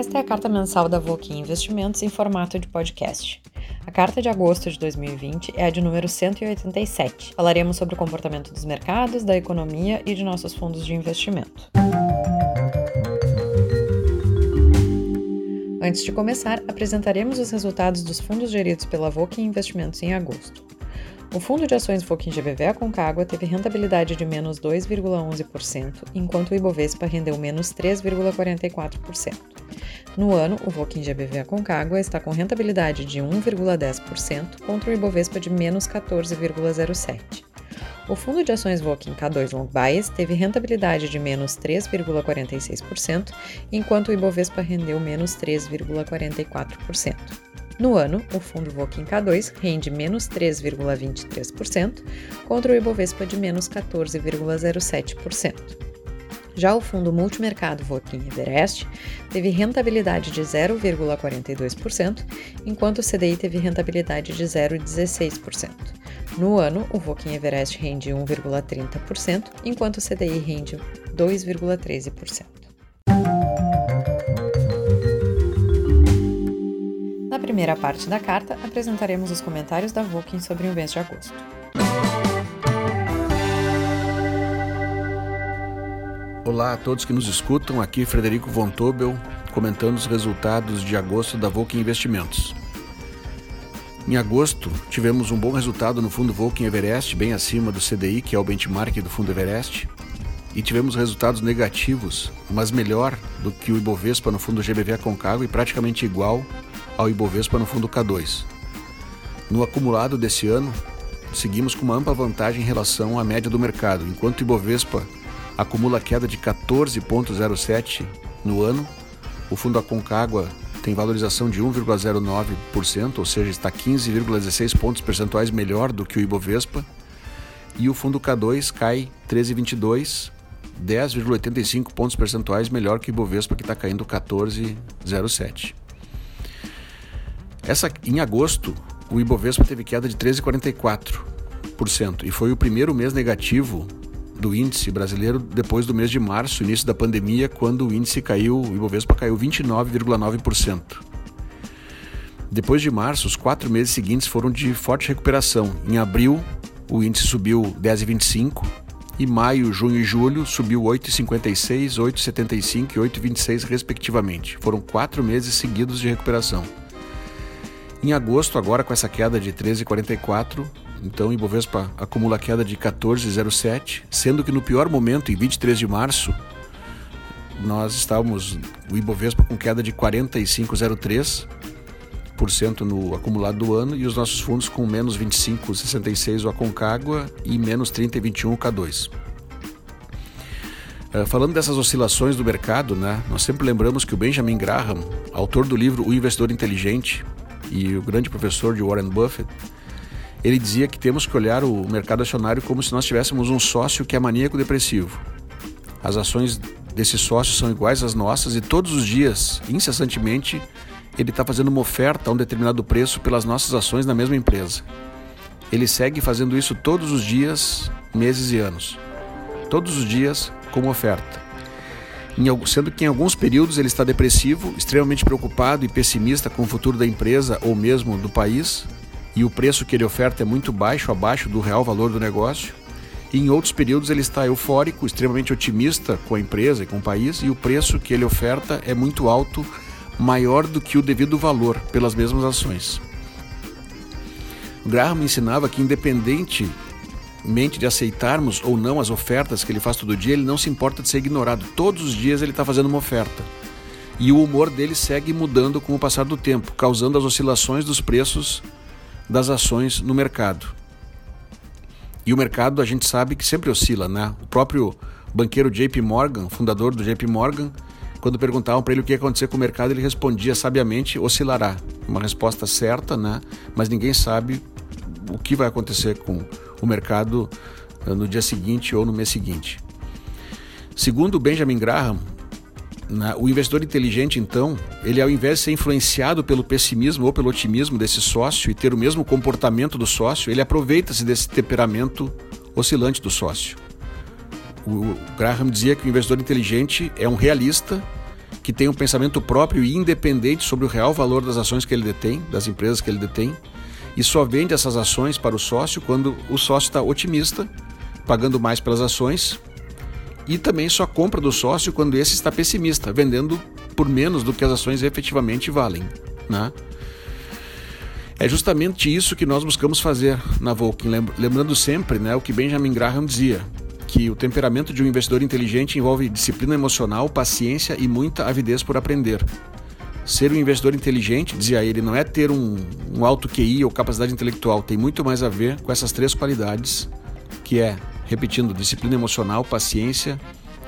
Esta é a carta mensal da Voki Investimentos em formato de podcast. A carta de agosto de 2020 é a de número 187. Falaremos sobre o comportamento dos mercados, da economia e de nossos fundos de investimento. Antes de começar, apresentaremos os resultados dos fundos geridos pela Voki Investimentos em agosto. O fundo de ações Voquin GBV Aconcagua teve rentabilidade de menos 2,11%, enquanto o Ibovespa rendeu menos 3,44%. No ano, o Voquin GBV Aconcagua está com rentabilidade de 1,10% contra o Ibovespa de menos 14,07%. O fundo de ações Voquin K2 Long Bias teve rentabilidade de menos 3,46%, enquanto o Ibovespa rendeu menos 3,44%. No ano, o fundo Voquin K2 rende menos 3,23%, contra o Ibovespa de menos 14,07%. Já o fundo multimercado Voquin Everest teve rentabilidade de 0,42%, enquanto o CDI teve rentabilidade de 0,16%. No ano, o Voquin Everest rende 1,30%, enquanto o CDI rende 2,13%. Primeira parte da carta, apresentaremos os comentários da Vulcan sobre o mês de agosto. Olá a todos que nos escutam, aqui Frederico Von Tobel, comentando os resultados de agosto da Vulcan Investimentos. Em agosto, tivemos um bom resultado no fundo Vulcan Everest, bem acima do CDI, que é o benchmark do fundo Everest, e tivemos resultados negativos, mas melhor do que o Ibovespa no fundo GBV Concavo e praticamente igual ao Ibovespa no fundo K2. No acumulado desse ano, seguimos com uma ampla vantagem em relação à média do mercado, enquanto o Ibovespa acumula queda de 14,07 no ano, o fundo Aconcagua tem valorização de 1,09%, ou seja, está 15,16 pontos percentuais melhor do que o Ibovespa, e o fundo K2 cai 13,22, 10,85 pontos percentuais melhor que o Ibovespa que está caindo 14,07. Essa, em agosto, o Ibovespa teve queda de 13,44% e foi o primeiro mês negativo do índice brasileiro depois do mês de março, início da pandemia, quando o índice caiu, o Ibovespa caiu 29,9%. Depois de março, os quatro meses seguintes foram de forte recuperação. Em abril, o índice subiu 10,25 e maio, junho e julho subiu 8,56, 8,75 e 8,26 respectivamente. Foram quatro meses seguidos de recuperação. Em agosto, agora com essa queda de 13,44, então o Ibovespa acumula queda de 14,07, sendo que no pior momento, em 23 de março, nós estávamos o Ibovespa com queda de 45,03% no acumulado do ano e os nossos fundos com menos 25,66 o Aconcagua e menos 30,21 o K2. Uh, falando dessas oscilações do mercado, né, nós sempre lembramos que o Benjamin Graham, autor do livro O Investidor Inteligente, e o grande professor de Warren Buffett, ele dizia que temos que olhar o mercado acionário como se nós tivéssemos um sócio que é maníaco depressivo. As ações desse sócio são iguais às nossas e todos os dias, incessantemente, ele está fazendo uma oferta a um determinado preço pelas nossas ações na mesma empresa. Ele segue fazendo isso todos os dias, meses e anos. Todos os dias como oferta sendo que em alguns períodos ele está depressivo, extremamente preocupado e pessimista com o futuro da empresa ou mesmo do país, e o preço que ele oferta é muito baixo, abaixo do real valor do negócio. E em outros períodos ele está eufórico, extremamente otimista com a empresa e com o país, e o preço que ele oferta é muito alto, maior do que o devido valor pelas mesmas ações. Graham ensinava que independente mente de aceitarmos ou não as ofertas que ele faz todo dia, ele não se importa de ser ignorado. Todos os dias ele está fazendo uma oferta. E o humor dele segue mudando com o passar do tempo, causando as oscilações dos preços das ações no mercado. E o mercado a gente sabe que sempre oscila, né? O próprio banqueiro JP Morgan, fundador do JP Morgan, quando perguntavam para ele o que ia acontecer com o mercado, ele respondia sabiamente: oscilará. Uma resposta certa, né? Mas ninguém sabe o que vai acontecer com o mercado eh, no dia seguinte ou no mês seguinte. Segundo Benjamin Graham, o investidor inteligente, então, ele ao invés de ser influenciado pelo pessimismo ou pelo otimismo desse sócio e ter o mesmo comportamento do sócio, ele aproveita-se desse temperamento oscilante do sócio. O Graham dizia que o investidor inteligente é um realista que tem um pensamento próprio e independente sobre o real valor das ações que ele detém, das empresas que ele detém, e só vende essas ações para o sócio quando o sócio está otimista, pagando mais pelas ações, e também só compra do sócio quando esse está pessimista, vendendo por menos do que as ações efetivamente valem. Né? É justamente isso que nós buscamos fazer na Vulcan, lembrando sempre né, o que Benjamin Graham dizia, que o temperamento de um investidor inteligente envolve disciplina emocional, paciência e muita avidez por aprender. Ser um investidor inteligente, dizia ele, não é ter um, um alto QI ou capacidade intelectual, tem muito mais a ver com essas três qualidades, que é, repetindo, disciplina emocional, paciência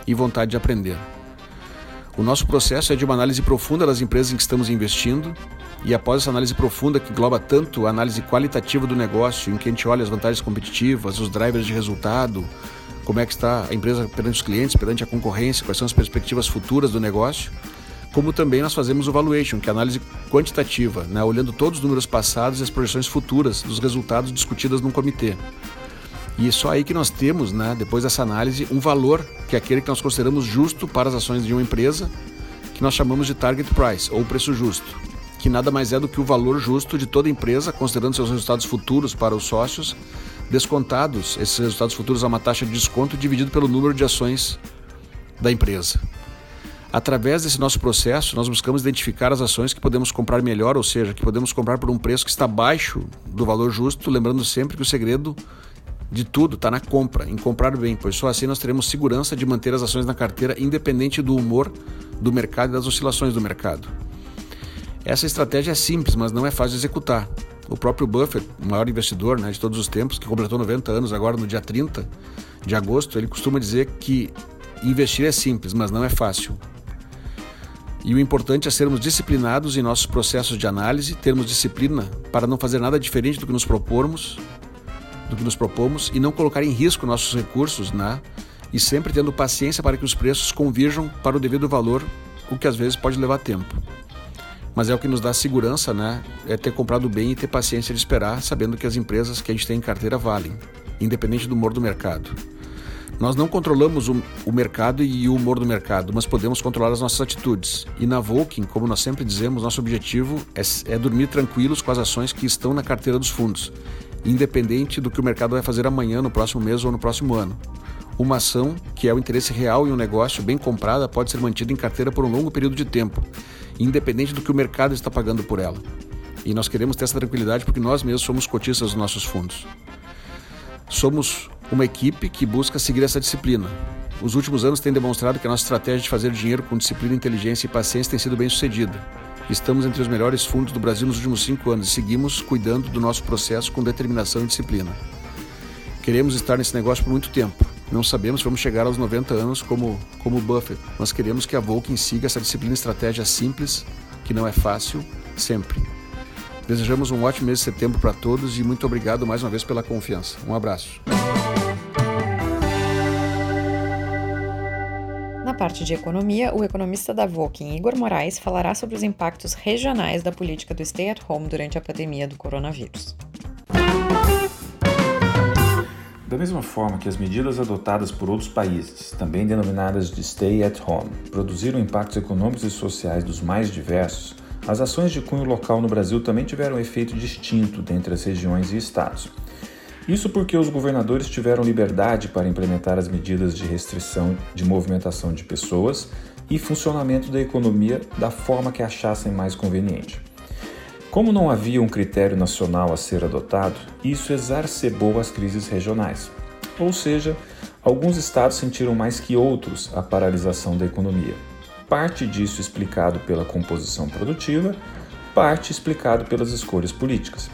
e vontade de aprender. O nosso processo é de uma análise profunda das empresas em que estamos investindo, e após essa análise profunda que engloba tanto a análise qualitativa do negócio, em que a gente olha as vantagens competitivas, os drivers de resultado, como é que está a empresa perante os clientes, perante a concorrência, quais são as perspectivas futuras do negócio, como também nós fazemos o valuation, que é análise quantitativa, né, olhando todos os números passados e as projeções futuras dos resultados discutidas num comitê. E é só aí que nós temos, né, depois dessa análise, um valor que é aquele que nós consideramos justo para as ações de uma empresa, que nós chamamos de target price, ou preço justo, que nada mais é do que o valor justo de toda empresa, considerando seus resultados futuros para os sócios, descontados esses resultados futuros a uma taxa de desconto dividido pelo número de ações da empresa. Através desse nosso processo, nós buscamos identificar as ações que podemos comprar melhor, ou seja, que podemos comprar por um preço que está abaixo do valor justo, lembrando sempre que o segredo de tudo está na compra, em comprar bem, pois só assim nós teremos segurança de manter as ações na carteira independente do humor do mercado e das oscilações do mercado. Essa estratégia é simples, mas não é fácil de executar. O próprio Buffett, o maior investidor né, de todos os tempos, que completou 90 anos agora no dia 30 de agosto, ele costuma dizer que investir é simples, mas não é fácil. E o importante é sermos disciplinados em nossos processos de análise, termos disciplina para não fazer nada diferente do que nos propormos, do que nos propomos e não colocar em risco nossos recursos, né? E sempre tendo paciência para que os preços convirjam para o devido valor, o que às vezes pode levar tempo mas é o que nos dá segurança, né? É ter comprado bem e ter paciência de esperar, sabendo que as empresas que a gente tem em carteira valem, independente do humor do mercado. Nós não controlamos o, o, mercado e o humor do mercado, mas podemos controlar as nossas atitudes. E na Volking, como nós sempre dizemos, nosso objetivo é, é dormir tranquilos com as ações que estão na carteira dos fundos, independente do que o mercado vai fazer amanhã, no próximo mês ou no próximo ano. Uma ação, que é o interesse real em um negócio bem comprada, pode ser mantida em carteira por um longo período de tempo independente do que o mercado está pagando por ela. E nós queremos ter essa tranquilidade porque nós mesmos somos cotistas dos nossos fundos. Somos uma equipe que busca seguir essa disciplina. Os últimos anos têm demonstrado que a nossa estratégia de fazer dinheiro com disciplina, inteligência e paciência tem sido bem sucedida. Estamos entre os melhores fundos do Brasil nos últimos cinco anos e seguimos cuidando do nosso processo com determinação e disciplina. Queremos estar nesse negócio por muito tempo. Não sabemos se vamos chegar aos 90 anos como, como Buffett. Nós queremos que a Vulcan siga essa disciplina e estratégia simples, que não é fácil, sempre. Desejamos um ótimo mês de setembro para todos e muito obrigado mais uma vez pela confiança. Um abraço. Parte de economia, o economista da Voking, Igor Moraes, falará sobre os impactos regionais da política do stay at home durante a pandemia do coronavírus. Da mesma forma que as medidas adotadas por outros países, também denominadas de Stay at Home, produziram impactos econômicos e sociais dos mais diversos, as ações de cunho local no Brasil também tiveram um efeito distinto dentre as regiões e estados. Isso porque os governadores tiveram liberdade para implementar as medidas de restrição de movimentação de pessoas e funcionamento da economia da forma que achassem mais conveniente. Como não havia um critério nacional a ser adotado, isso exacerbou as crises regionais. Ou seja, alguns estados sentiram mais que outros a paralisação da economia. Parte disso explicado pela composição produtiva, parte explicado pelas escolhas políticas.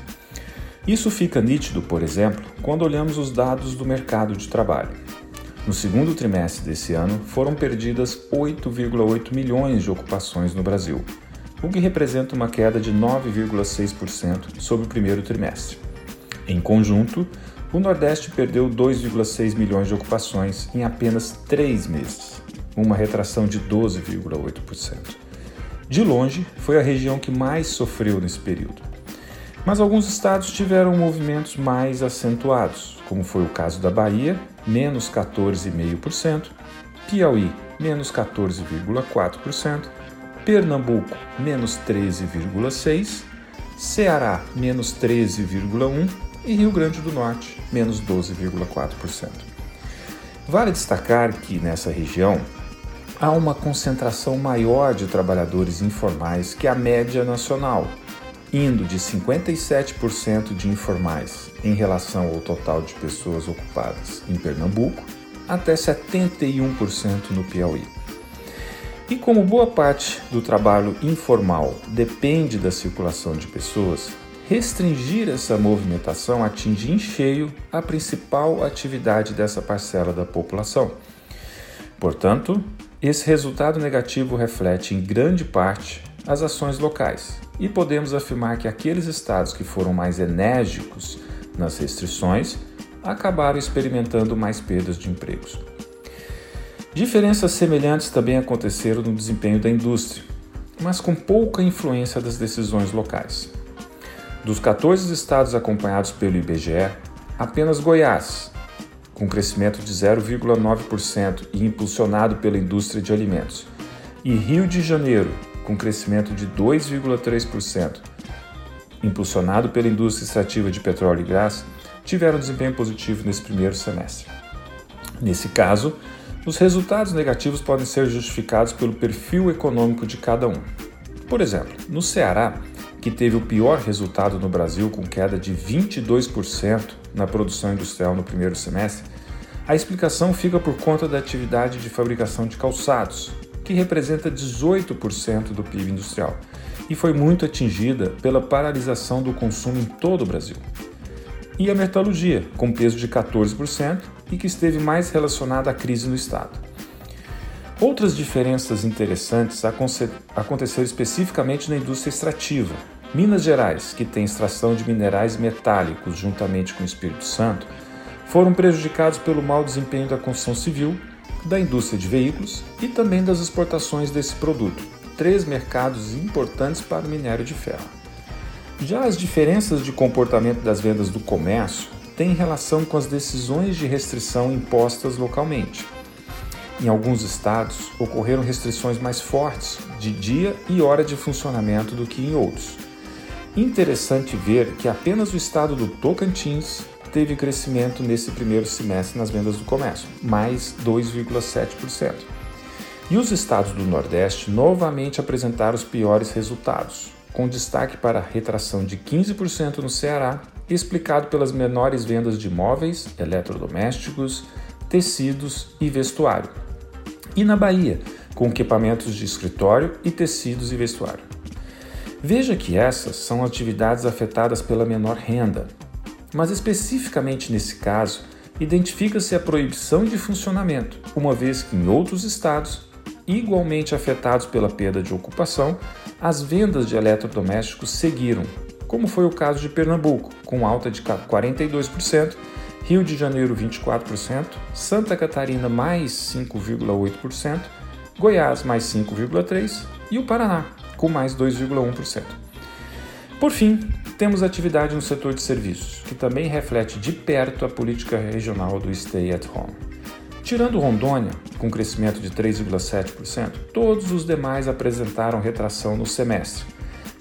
Isso fica nítido, por exemplo, quando olhamos os dados do mercado de trabalho. No segundo trimestre desse ano, foram perdidas 8,8 milhões de ocupações no Brasil, o que representa uma queda de 9,6% sobre o primeiro trimestre. Em conjunto, o Nordeste perdeu 2,6 milhões de ocupações em apenas três meses, uma retração de 12,8%. De longe, foi a região que mais sofreu nesse período. Mas alguns estados tiveram movimentos mais acentuados, como foi o caso da Bahia, menos 14,5%, Piauí, menos 14,4%, Pernambuco, menos 13,6%, Ceará, menos 13,1% e Rio Grande do Norte, menos 12,4%. Vale destacar que nessa região há uma concentração maior de trabalhadores informais que a média nacional, indo de 57% de informais em relação ao total de pessoas ocupadas em Pernambuco até 71% no Piauí. E como boa parte do trabalho informal depende da circulação de pessoas, restringir essa movimentação atinge em cheio a principal atividade dessa parcela da população. Portanto, esse resultado negativo reflete em grande parte as ações locais, e podemos afirmar que aqueles estados que foram mais enérgicos nas restrições acabaram experimentando mais perdas de empregos. Diferenças semelhantes também aconteceram no desempenho da indústria, mas com pouca influência das decisões locais. Dos 14 estados acompanhados pelo IBGE, apenas Goiás, com crescimento de 0,9% e impulsionado pela indústria de alimentos, e Rio de Janeiro, com crescimento de 2,3%, impulsionado pela indústria extrativa de petróleo e gás, tiveram desempenho positivo nesse primeiro semestre. Nesse caso, os resultados negativos podem ser justificados pelo perfil econômico de cada um. Por exemplo, no Ceará, que teve o pior resultado no Brasil, com queda de 22% na produção industrial no primeiro semestre, a explicação fica por conta da atividade de fabricação de calçados, que representa 18% do PIB industrial e foi muito atingida pela paralisação do consumo em todo o Brasil. E a metalurgia, com peso de 14% e que esteve mais relacionada à crise no Estado. Outras diferenças interessantes aconteceram especificamente na indústria extrativa. Minas Gerais, que tem extração de minerais metálicos juntamente com o Espírito Santo, foram prejudicados pelo mau desempenho da construção civil, da indústria de veículos e também das exportações desse produto, três mercados importantes para o minério de ferro. Já as diferenças de comportamento das vendas do comércio têm relação com as decisões de restrição impostas localmente. Em alguns estados, ocorreram restrições mais fortes de dia e hora de funcionamento do que em outros. Interessante ver que apenas o estado do Tocantins teve crescimento nesse primeiro semestre nas vendas do comércio, mais 2,7%. E os estados do Nordeste novamente apresentaram os piores resultados, com destaque para a retração de 15% no Ceará explicado pelas menores vendas de móveis, eletrodomésticos, tecidos e vestuário. E na Bahia, com equipamentos de escritório e tecidos e vestuário. Veja que essas são atividades afetadas pela menor renda, mas especificamente nesse caso, identifica-se a proibição de funcionamento, uma vez que em outros estados, igualmente afetados pela perda de ocupação, as vendas de eletrodomésticos seguiram, como foi o caso de Pernambuco, com alta de 42%, Rio de Janeiro 24%, Santa Catarina mais 5,8%, Goiás mais 5,3% e o Paraná com mais 2,1%. Por fim, temos atividade no setor de serviços, que também reflete de perto a política regional do Stay at Home. Tirando Rondônia, com crescimento de 3,7%, todos os demais apresentaram retração no semestre,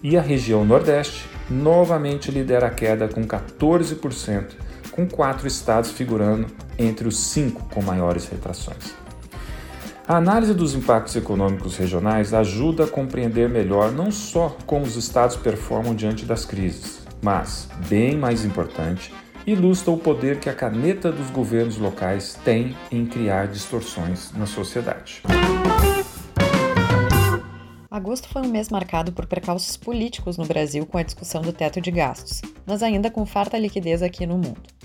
e a região Nordeste novamente lidera a queda com 14%, com quatro estados figurando entre os cinco com maiores retrações. A análise dos impactos econômicos regionais ajuda a compreender melhor não só como os estados performam diante das crises, mas, bem mais importante, ilustra o poder que a caneta dos governos locais tem em criar distorções na sociedade. Agosto foi um mês marcado por precalços políticos no Brasil com a discussão do teto de gastos, mas ainda com farta liquidez aqui no mundo.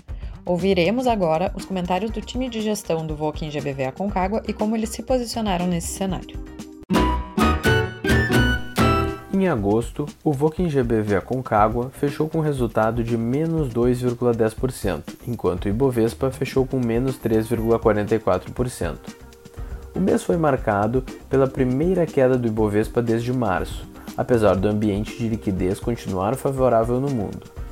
Ouviremos agora os comentários do time de gestão do Voking GBV Aconcagua e como eles se posicionaram nesse cenário. Em agosto, o Voking GBV Aconcagua fechou com resultado de menos 2,10%, enquanto o Ibovespa fechou com menos 3,44%. O mês foi marcado pela primeira queda do Ibovespa desde março, apesar do ambiente de liquidez continuar favorável no mundo.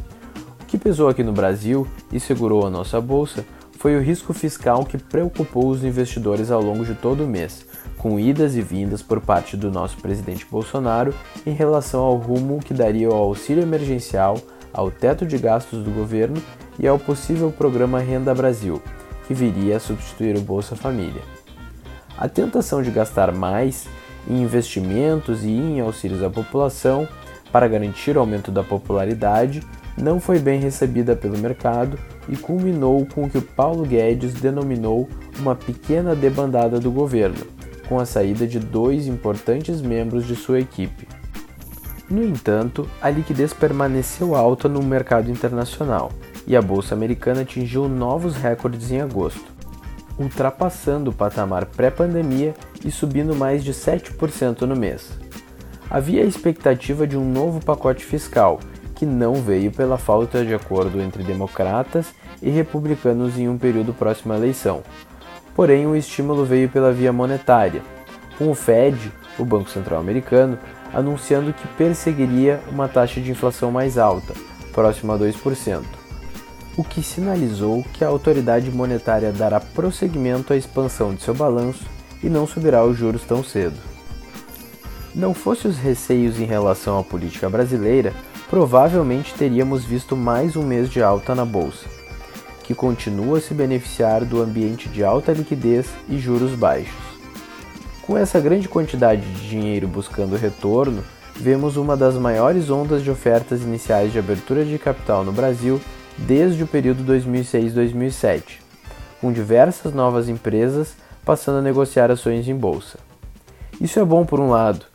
Que pesou aqui no Brasil e segurou a nossa bolsa foi o risco fiscal que preocupou os investidores ao longo de todo o mês, com idas e vindas por parte do nosso presidente Bolsonaro em relação ao rumo que daria ao auxílio emergencial, ao teto de gastos do governo e ao possível programa Renda Brasil, que viria a substituir o Bolsa Família. A tentação de gastar mais em investimentos e em auxílios à população para garantir o aumento da popularidade não foi bem recebida pelo mercado e culminou com o que o Paulo Guedes denominou uma pequena debandada do governo, com a saída de dois importantes membros de sua equipe. No entanto, a liquidez permaneceu alta no mercado internacional e a bolsa americana atingiu novos recordes em agosto, ultrapassando o patamar pré-pandemia e subindo mais de 7% no mês. Havia a expectativa de um novo pacote fiscal, que não veio pela falta de acordo entre democratas e republicanos em um período próximo à eleição, Porém, o estímulo veio pela via monetária, com o Fed, o Banco Central Americano, anunciando que perseguiria uma taxa de inflação mais alta, próxima a 2%, o que sinalizou que a autoridade monetária dará prosseguimento à expansão de seu balanço e não subirá os juros tão cedo. Não fosse os receios em relação à política brasileira, provavelmente teríamos visto mais um mês de alta na bolsa que continua a se beneficiar do ambiente de alta liquidez e juros baixos. Com essa grande quantidade de dinheiro buscando retorno, vemos uma das maiores ondas de ofertas iniciais de abertura de capital no Brasil desde o período 2006-2007, com diversas novas empresas passando a negociar ações em bolsa. Isso é bom por um lado,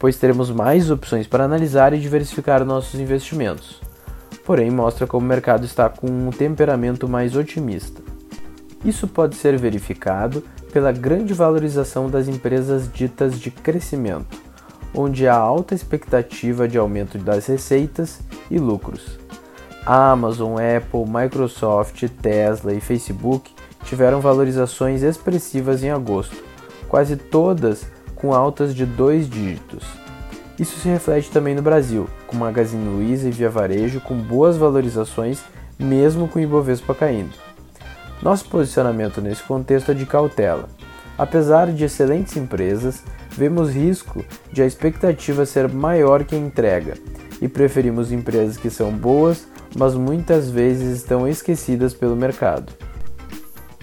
pois teremos mais opções para analisar e diversificar nossos investimentos porém mostra como o mercado está com um temperamento mais otimista. Isso pode ser verificado pela grande valorização das empresas ditas de crescimento, onde há alta expectativa de aumento das receitas e lucros. Amazon, Apple, Microsoft, Tesla e Facebook tiveram valorizações expressivas em agosto, quase todas com altas de dois dígitos. Isso se reflete também no Brasil, com Magazine Luiza e Via Varejo com boas valorizações, mesmo com o Ibovespa caindo. Nosso posicionamento nesse contexto é de cautela. Apesar de excelentes empresas, vemos risco de a expectativa ser maior que a entrega e preferimos empresas que são boas, mas muitas vezes estão esquecidas pelo mercado.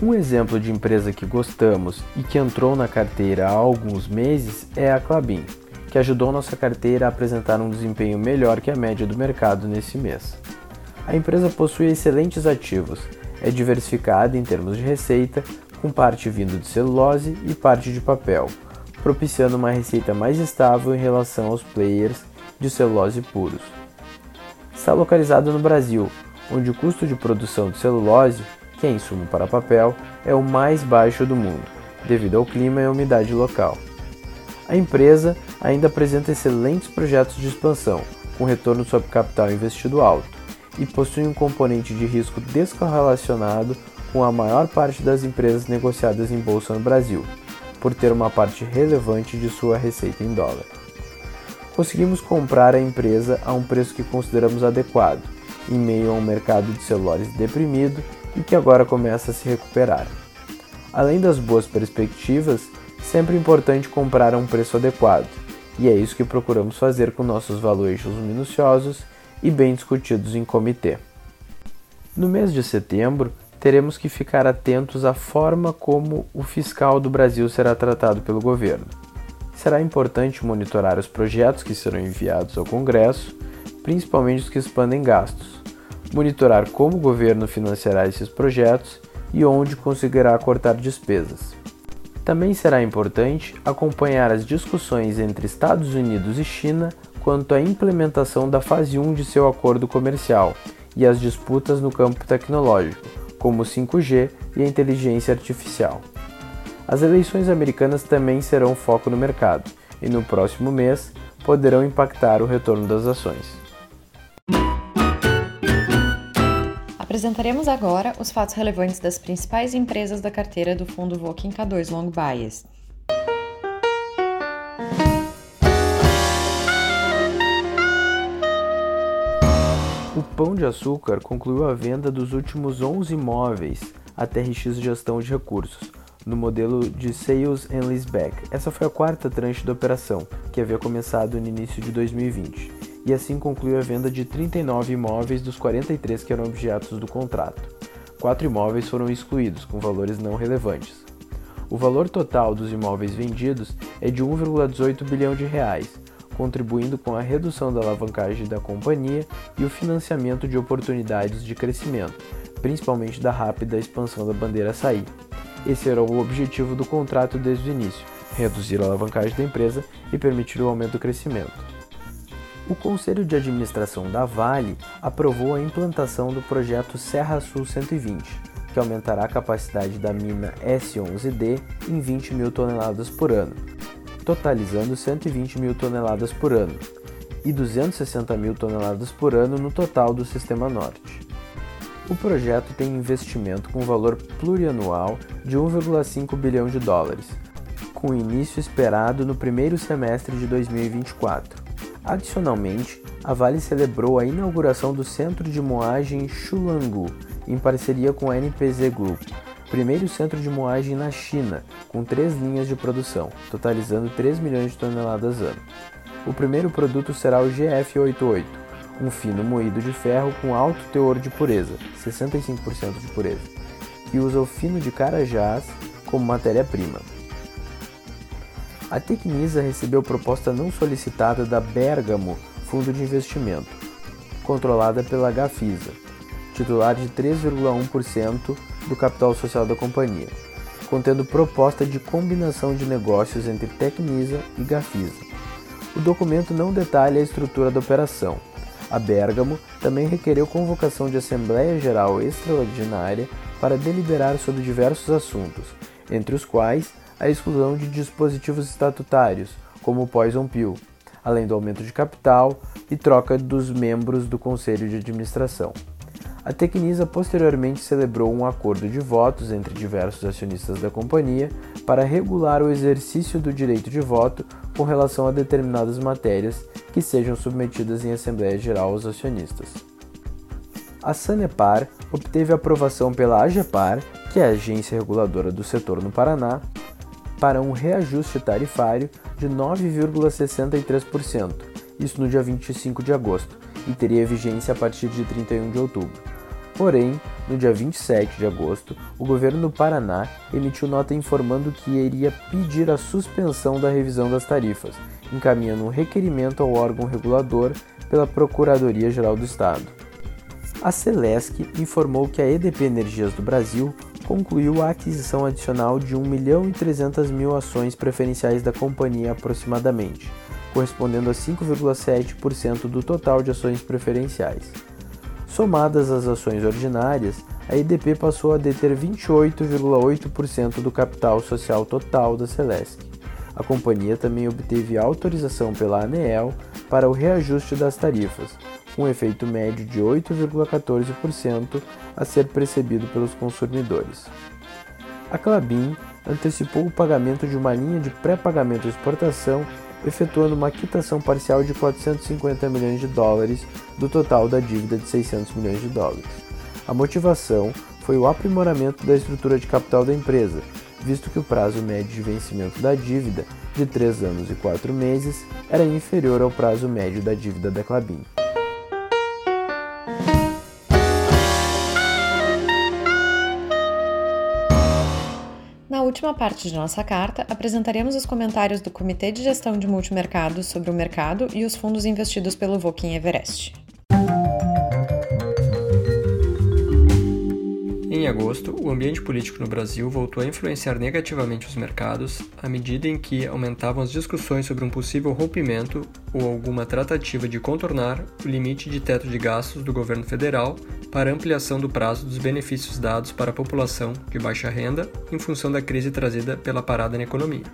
Um exemplo de empresa que gostamos e que entrou na carteira há alguns meses é a Clabin que ajudou nossa carteira a apresentar um desempenho melhor que a média do mercado nesse mês. A empresa possui excelentes ativos, é diversificada em termos de receita, com parte vindo de celulose e parte de papel, propiciando uma receita mais estável em relação aos players de celulose puros. Está localizado no Brasil, onde o custo de produção de celulose, que é insumo para papel, é o mais baixo do mundo, devido ao clima e à umidade local. A empresa ainda apresenta excelentes projetos de expansão, com retorno sobre capital investido alto, e possui um componente de risco descorrelacionado com a maior parte das empresas negociadas em bolsa no Brasil, por ter uma parte relevante de sua receita em dólar. Conseguimos comprar a empresa a um preço que consideramos adequado, em meio a um mercado de celulares deprimido e que agora começa a se recuperar. Além das boas perspectivas, sempre importante comprar a um preço adequado, e é isso que procuramos fazer com nossos valuations minuciosos e bem discutidos em comitê. No mês de setembro, teremos que ficar atentos à forma como o fiscal do Brasil será tratado pelo governo. Será importante monitorar os projetos que serão enviados ao Congresso, principalmente os que expandem gastos, monitorar como o governo financiará esses projetos e onde conseguirá cortar despesas. Também será importante acompanhar as discussões entre Estados Unidos e China quanto à implementação da fase 1 de seu acordo comercial e as disputas no campo tecnológico, como o 5G e a inteligência artificial. As eleições americanas também serão foco no mercado e no próximo mês poderão impactar o retorno das ações. Apresentaremos agora os fatos relevantes das principais empresas da carteira do fundo Voking K2 Long Bias. O Pão de Açúcar concluiu a venda dos últimos 11 imóveis a TRX Gestão de Recursos, no modelo de Sales and Leaseback. Essa foi a quarta tranche da operação, que havia começado no início de 2020, e assim concluiu a venda de 39 imóveis dos 43 que eram objetos do contrato. Quatro imóveis foram excluídos, com valores não relevantes. O valor total dos imóveis vendidos é de 1,18 bilhão de reais, contribuindo com a redução da alavancagem da companhia e o financiamento de oportunidades de crescimento, principalmente da rápida expansão da bandeira açaí. Esse era o objetivo do contrato desde o início: reduzir a alavancagem da empresa e permitir o aumento do crescimento. O Conselho de Administração da Vale aprovou a implantação do projeto Serra Sul 120, que aumentará a capacidade da mina S11D em 20 mil toneladas por ano, totalizando 120 mil toneladas por ano, e 260 mil toneladas por ano no total do Sistema Norte. O projeto tem investimento com valor plurianual de 1,5 bilhão de dólares, com início esperado no primeiro semestre de 2024. Adicionalmente, a Vale celebrou a inauguração do Centro de Moagem Chulangu, em parceria com a NPZ Group, primeiro centro de moagem na China, com três linhas de produção, totalizando 3 milhões de toneladas ano. O primeiro produto será o GF88, um fino moído de ferro com alto teor de pureza, 65% de pureza, que usa o fino de carajás como matéria-prima. A Tecnisa recebeu proposta não solicitada da Bergamo Fundo de Investimento, controlada pela Gafisa, titular de 3,1% do capital social da companhia, contendo proposta de combinação de negócios entre Tecnisa e Gafisa. O documento não detalha a estrutura da operação, a Bergamo também requereu convocação de Assembleia Geral Extraordinária para deliberar sobre diversos assuntos, entre os quais a exclusão de dispositivos estatutários, como o Poison Pill, além do aumento de capital e troca dos membros do Conselho de Administração. A Tecnisa posteriormente celebrou um acordo de votos entre diversos acionistas da companhia para regular o exercício do direito de voto com relação a determinadas matérias que sejam submetidas em Assembleia Geral aos acionistas. A Sanepar obteve aprovação pela AGEPAR, que é a agência reguladora do setor no Paraná, para um reajuste tarifário de 9,63%, isso no dia 25 de agosto, e teria vigência a partir de 31 de outubro. Porém, no dia 27 de agosto, o governo do Paraná emitiu nota informando que iria pedir a suspensão da revisão das tarifas, encaminhando um requerimento ao órgão regulador pela Procuradoria-Geral do Estado. A Celesc informou que a EDP Energias do Brasil concluiu a aquisição adicional de 1 milhão e 300 mil ações preferenciais da companhia aproximadamente, correspondendo a 5,7% do total de ações preferenciais. Somadas as ações ordinárias, a IDP passou a deter 28,8% do capital social total da Celesc. A companhia também obteve autorização pela ANEEL para o reajuste das tarifas, com efeito médio de 8,14% a ser percebido pelos consumidores. A Clabin antecipou o pagamento de uma linha de pré-pagamento de exportação efetuando uma quitação parcial de 450 milhões de dólares do total da dívida de 600 milhões de dólares. A motivação foi o aprimoramento da estrutura de capital da empresa, visto que o prazo médio de vencimento da dívida, de 3 anos e 4 meses, era inferior ao prazo médio da dívida da Clabin. Última parte de nossa carta, apresentaremos os comentários do Comitê de Gestão de Multimercados sobre o mercado e os fundos investidos pelo Voking Everest. Em agosto, o ambiente político no Brasil voltou a influenciar negativamente os mercados à medida em que aumentavam as discussões sobre um possível rompimento ou alguma tratativa de contornar o limite de teto de gastos do governo federal para ampliação do prazo dos benefícios dados para a população de baixa renda em função da crise trazida pela parada na economia.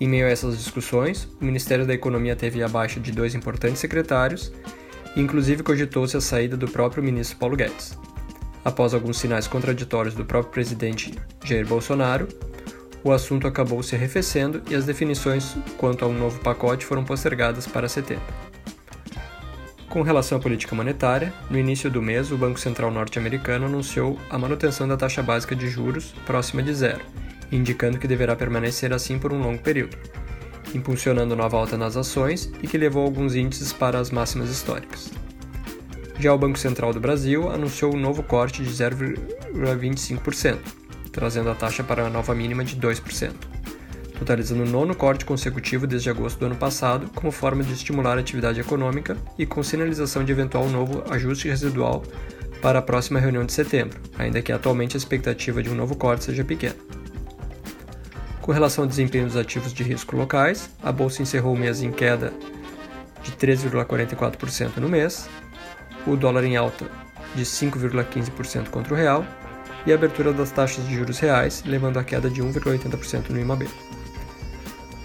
Em meio a essas discussões, o Ministério da Economia teve a baixa de dois importantes secretários e inclusive cogitou-se a saída do próprio ministro Paulo Guedes. Após alguns sinais contraditórios do próprio presidente Jair Bolsonaro, o assunto acabou se arrefecendo e as definições quanto a um novo pacote foram postergadas para setembro. Com relação à política monetária, no início do mês, o Banco Central norte-americano anunciou a manutenção da taxa básica de juros próxima de zero, indicando que deverá permanecer assim por um longo período, impulsionando nova alta nas ações e que levou alguns índices para as máximas históricas. Já o Banco Central do Brasil anunciou um novo corte de 0,25%, trazendo a taxa para a nova mínima de 2%, totalizando o nono corte consecutivo desde agosto do ano passado, como forma de estimular a atividade econômica e com sinalização de eventual novo ajuste residual para a próxima reunião de setembro, ainda que atualmente a expectativa de um novo corte seja pequena. Com relação ao desempenho dos ativos de risco locais, a bolsa encerrou o mês em queda de 3,44% no mês, o dólar em alta de 5,15% contra o real e a abertura das taxas de juros reais, levando a queda de 1,80% no IMAB.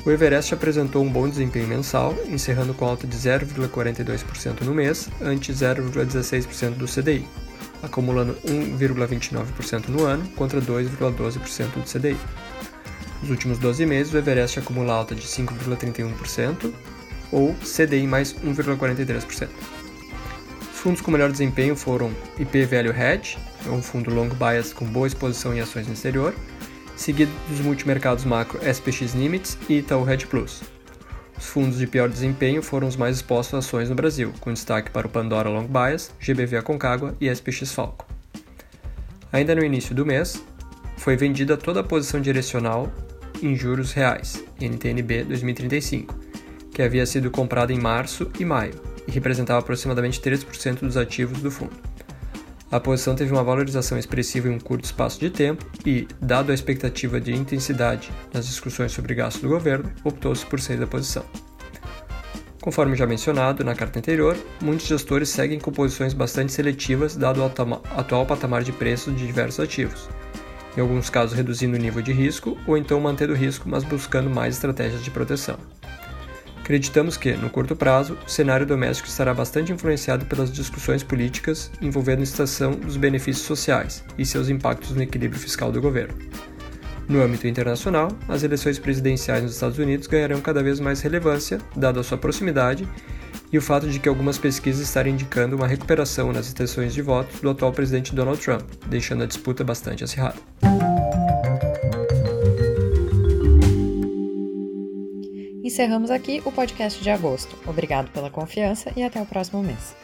O Everest apresentou um bom desempenho mensal, encerrando com alta de 0,42% no mês, ante 0,16% do CDI, acumulando 1,29% no ano contra 2,12% do CDI. Nos últimos 12 meses, o Everest acumula alta de 5,31% ou CDI mais 1,43%. Os fundos com melhor desempenho foram IP Value Hedge, um fundo long bias com boa exposição em ações no exterior, seguido dos multimercados macro SPX Limits e Itaú Hedge Plus. Os fundos de pior desempenho foram os mais expostos a ações no Brasil, com destaque para o Pandora Long Bias, GBV Aconcagua e SPX Falco. Ainda no início do mês, foi vendida toda a posição direcional em juros reais, NTNB 2035, que havia sido comprada em março e maio representava aproximadamente 3% dos ativos do fundo. A posição teve uma valorização expressiva em um curto espaço de tempo e, dado a expectativa de intensidade nas discussões sobre gastos do governo, optou-se por sair da posição. Conforme já mencionado na carta anterior, muitos gestores seguem com posições bastante seletivas dado o atual patamar de preço de diversos ativos, em alguns casos reduzindo o nível de risco ou então mantendo o risco, mas buscando mais estratégias de proteção. Acreditamos que, no curto prazo, o cenário doméstico estará bastante influenciado pelas discussões políticas envolvendo a estação dos benefícios sociais e seus impactos no equilíbrio fiscal do governo. No âmbito internacional, as eleições presidenciais nos Estados Unidos ganharão cada vez mais relevância, dado a sua proximidade e o fato de que algumas pesquisas estarem indicando uma recuperação nas intenções de voto do atual presidente Donald Trump, deixando a disputa bastante acirrada. Encerramos aqui o podcast de agosto. Obrigado pela confiança e até o próximo mês.